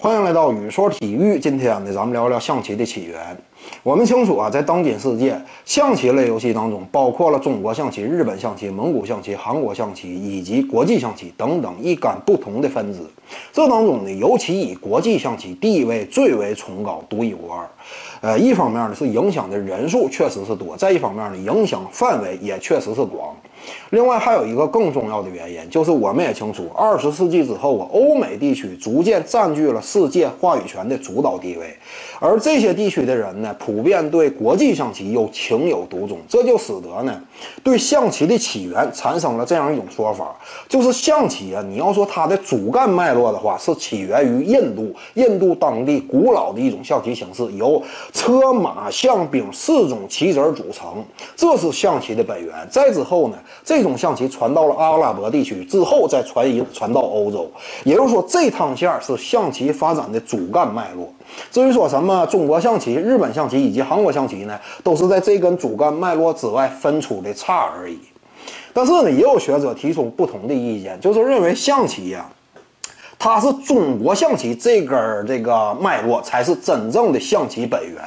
欢迎来到雨说体育。今天呢，咱们聊聊象棋的起源。我们清楚啊，在当今世界，象棋类游戏当中，包括了中国象棋、日本象棋、蒙古象棋、韩国象棋以及国际象棋等等一干不同的分支。这当中呢，尤其以国际象棋地位最为崇高、独一无二。呃，一方面呢是影响的人数确实是多，再一方面呢，影响范围也确实是广。另外还有一个更重要的原因，就是我们也清楚，二十世纪之后啊，欧美地区逐渐占据了世界话语权的主导地位，而这些地区的人呢，普遍对国际象棋又情有独钟，这就使得呢，对象棋的起源产生了这样一种说法，就是象棋啊，你要说它的主干脉络的话，是起源于印度，印度当地古老的一种象棋形式，由车马象兵四种棋子组成，这是象棋的本源。再之后呢？这种象棋传到了阿拉伯地区之后，再传移传到欧洲，也就是说，这趟线是象棋发展的主干脉络。至于说什么中国象棋、日本象棋以及韩国象棋呢，都是在这根主干脉络之外分出的叉而已。但是呢，也有学者提出不同的意见，就是认为象棋呀，它是中国象棋这根这个脉络才是真正的象棋本源。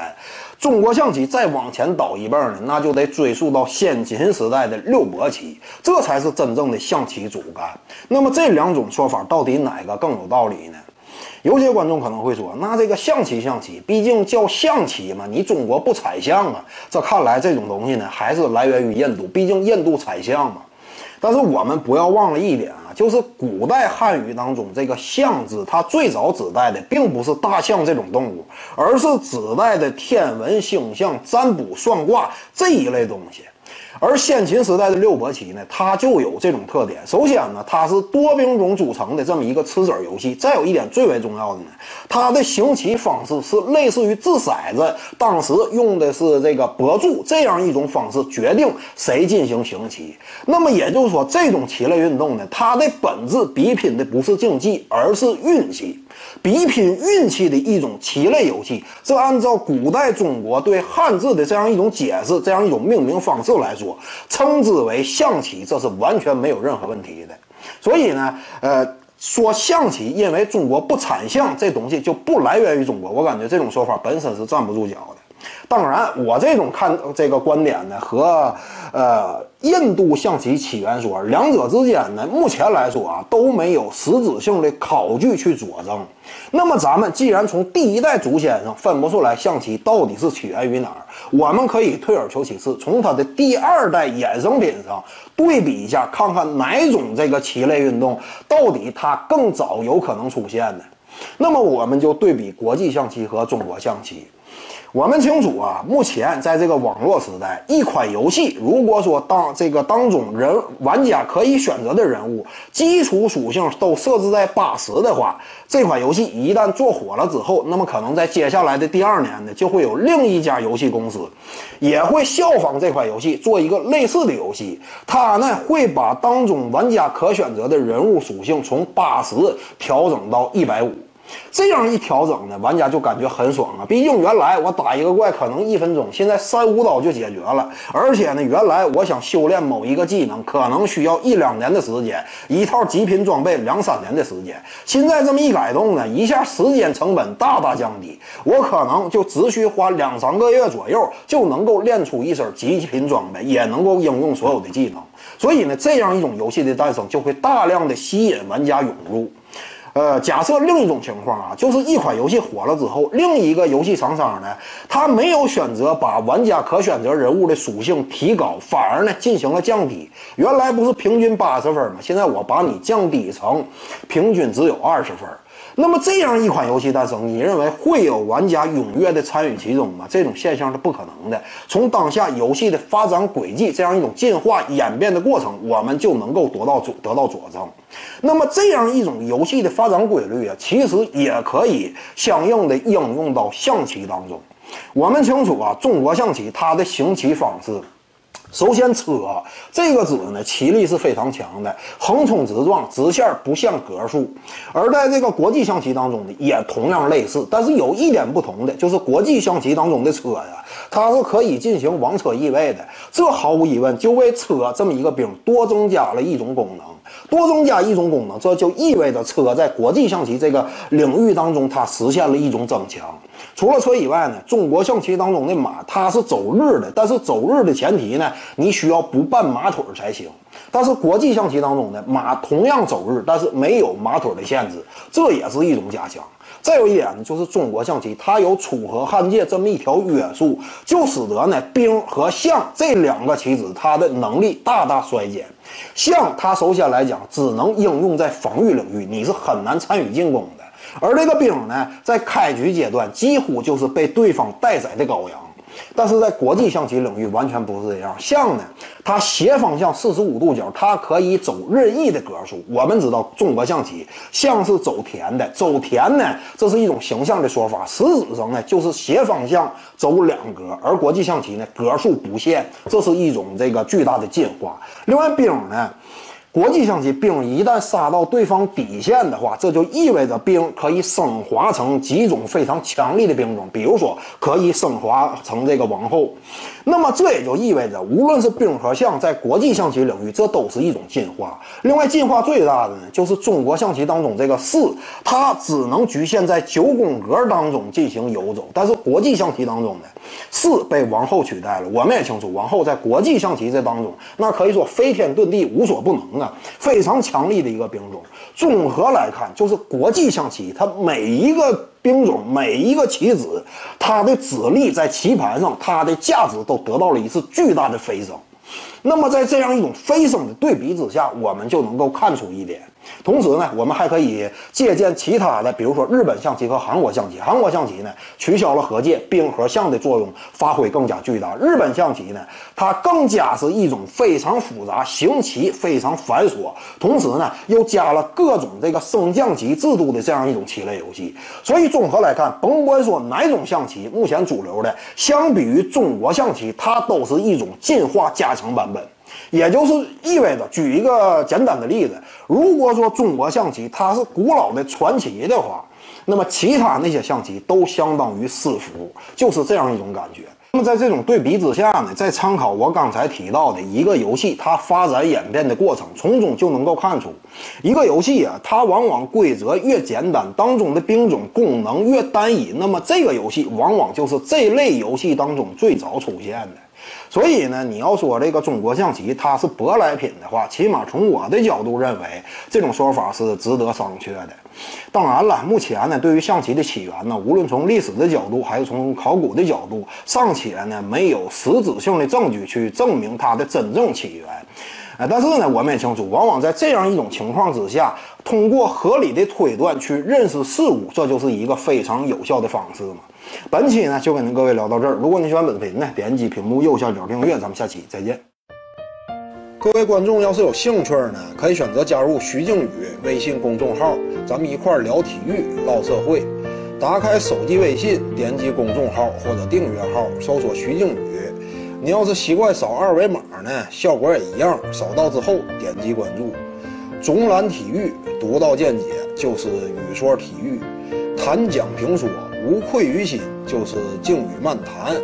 中国象棋再往前倒一辈呢，那就得追溯到先秦时代的六博棋，这才是真正的象棋主干。那么这两种说法到底哪个更有道理呢？有些观众可能会说，那这个象棋象棋，毕竟叫象棋嘛，你中国不采象啊？这看来这种东西呢，还是来源于印度，毕竟印度采象嘛。但是我们不要忘了一点就是古代汉语当中这个“象”字，它最早指代的并不是大象这种动物，而是指代的天文星象、占卜算卦这一类东西。而先秦时代的六博棋呢，它就有这种特点。首先呢，它是多兵种组成的这么一个吃子游戏。再有一点最为重要的呢，它的行棋方式是类似于掷骰子，当时用的是这个博注这样一种方式决定谁进行行棋。那么也就是说，这种棋类运动呢，它的本质比拼的不是竞技，而是运气。比拼运气的一种棋类游戏，这按照古代中国对汉字的这样一种解释，这样一种命名方式来说，称之为象棋，这是完全没有任何问题的。所以呢，呃，说象棋因为中国不产象，这东西就不来源于中国，我感觉这种说法本身是站不住脚的。当然，我这种看这个观点呢，和呃印度象棋起源说两者之间呢，目前来说啊都没有实质性的考据去佐证。那么，咱们既然从第一代祖先上分不出来象棋到底是起源于哪儿，我们可以退而求其次，从它的第二代衍生品上对比一下，看看哪种这个棋类运动到底它更早有可能出现呢。那么，我们就对比国际象棋和中国象棋。我们清楚啊，目前在这个网络时代，一款游戏如果说当这个当中人玩家可以选择的人物基础属性都设置在八十的话，这款游戏一旦做火了之后，那么可能在接下来的第二年呢，就会有另一家游戏公司也会效仿这款游戏做一个类似的游戏，它呢会把当中玩家可选择的人物属性从八十 调整到一百五。这样一调整呢，玩家就感觉很爽啊！毕竟原来我打一个怪可能一分钟，现在三五刀就解决了。而且呢，原来我想修炼某一个技能，可能需要一两年的时间，一套极品装备两三年的时间。现在这么一改动呢，一下时间成本大大降低，我可能就只需花两三个月左右，就能够练出一身极品装备，也能够应用所有的技能。所以呢，这样一种游戏的诞生，就会大量的吸引玩家涌入。呃，假设另一种情况啊，就是一款游戏火了之后，另一个游戏厂商呢，他没有选择把玩家可选择人物的属性提高，反而呢进行了降低。原来不是平均八十分吗？现在我把你降低成平均只有二十分。那么这样一款游戏诞生，你认为会有玩家踊跃的参与其中吗？这种现象是不可能的。从当下游戏的发展轨迹，这样一种进化演变的过程，我们就能够得到佐得到佐证。那么这样一种游戏的发展规律啊，其实也可以相应的应用到象棋当中。我们清楚啊，中国象棋它的行棋方式。首先，车这个子呢，棋力是非常强的，横冲直撞，直线不限格数。而在这个国际象棋当中呢，也同样类似，但是有一点不同的，就是国际象棋当中的车呀，它是可以进行王车易位的，这毫无疑问就为车这么一个兵多增加了一种功能。多增加一种功能，这就意味着车在国际象棋这个领域当中，它实现了一种增强。除了车以外呢，中国象棋当中的马它是走日的，但是走日的前提呢，你需要不绊马腿才行。但是国际象棋当中呢，马同样走日，但是没有马腿的限制，这也是一种加强。再有一点呢，就是中国象棋它有楚河汉界这么一条约束，就使得呢兵和象这两个棋子它的能力大大衰减。象它首先来讲只能应用在防御领域，你是很难参与进攻的。而这个兵呢，在开局阶段几乎就是被对方待宰的羔羊。但是在国际象棋领域完全不是这样，象呢，它斜方向四十五度角，它可以走任意的格数。我们知道中国象棋象是走田的，走田呢，这是一种形象的说法，实质上呢就是斜方向走两格。而国际象棋呢，格数不限，这是一种这个巨大的进化。另外兵呢。国际象棋兵一旦杀到对方底线的话，这就意味着兵可以升华成几种非常强力的兵种，比如说可以升华成这个王后。那么这也就意味着，无论是兵和象，在国际象棋领域，这都是一种进化。另外，进化最大的呢，就是中国象棋当中这个士，它只能局限在九宫格当中进行游走。但是国际象棋当中呢，士被王后取代了。我们也清楚，王后在国际象棋这当中，那可以说飞天遁地，无所不能啊，非常强力的一个兵种。综合来看，就是国际象棋，它每一个。兵种每一个棋子，它的子力在棋盘上，它的价值都得到了一次巨大的飞升。那么在这样一种飞升的对比之下，我们就能够看出一点。同时呢，我们还可以借鉴其他的，比如说日本象棋和韩国象棋。韩国象棋呢，取消了和界，兵和象的作用发挥更加巨大。日本象棋呢，它更加是一种非常复杂、行棋非常繁琐，同时呢又加了各种这个升降级制度的这样一种棋类游戏。所以综合来看，甭管说哪种象棋，目前主流的，相比于中国象棋，它都是一种进化加强版本。也就是意味着，举一个简单的例子，如果说中国象棋它是古老的传奇的话，那么其他那些象棋都相当于私服，就是这样一种感觉。那么在这种对比之下呢，再参考我刚才提到的一个游戏它发展演变的过程，从中就能够看出，一个游戏啊，它往往规则越简单，当中的兵种功能越单一，那么这个游戏往往就是这类游戏当中最早出现的。所以呢，你要说这个中国象棋它是舶来品的话，起码从我的角度认为，这种说法是值得商榷的。当然了，目前呢，对于象棋的起源呢，无论从历史的角度，还是从考古的角度，尚且呢没有实质性的证据去证明它的真正起源。但是呢，我们也清楚，往往在这样一种情况之下，通过合理的推断去认识事物，这就是一个非常有效的方式嘛。本期呢就跟您各位聊到这儿。如果你喜欢本视频呢，点击屏幕右下角订阅，咱们下期再见。各位观众要是有兴趣呢，可以选择加入徐静宇微信公众号，咱们一块聊体育、唠社会。打开手机微信，点击公众号或者订阅号，搜索徐静宇。你要是习惯扫二维码呢，效果也一样。扫到之后点击关注。总览体育，独到见解就是语说体育，谈讲评说。无愧于心，就是静语漫谈，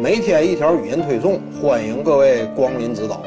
每天一条语音推送，欢迎各位光临指导。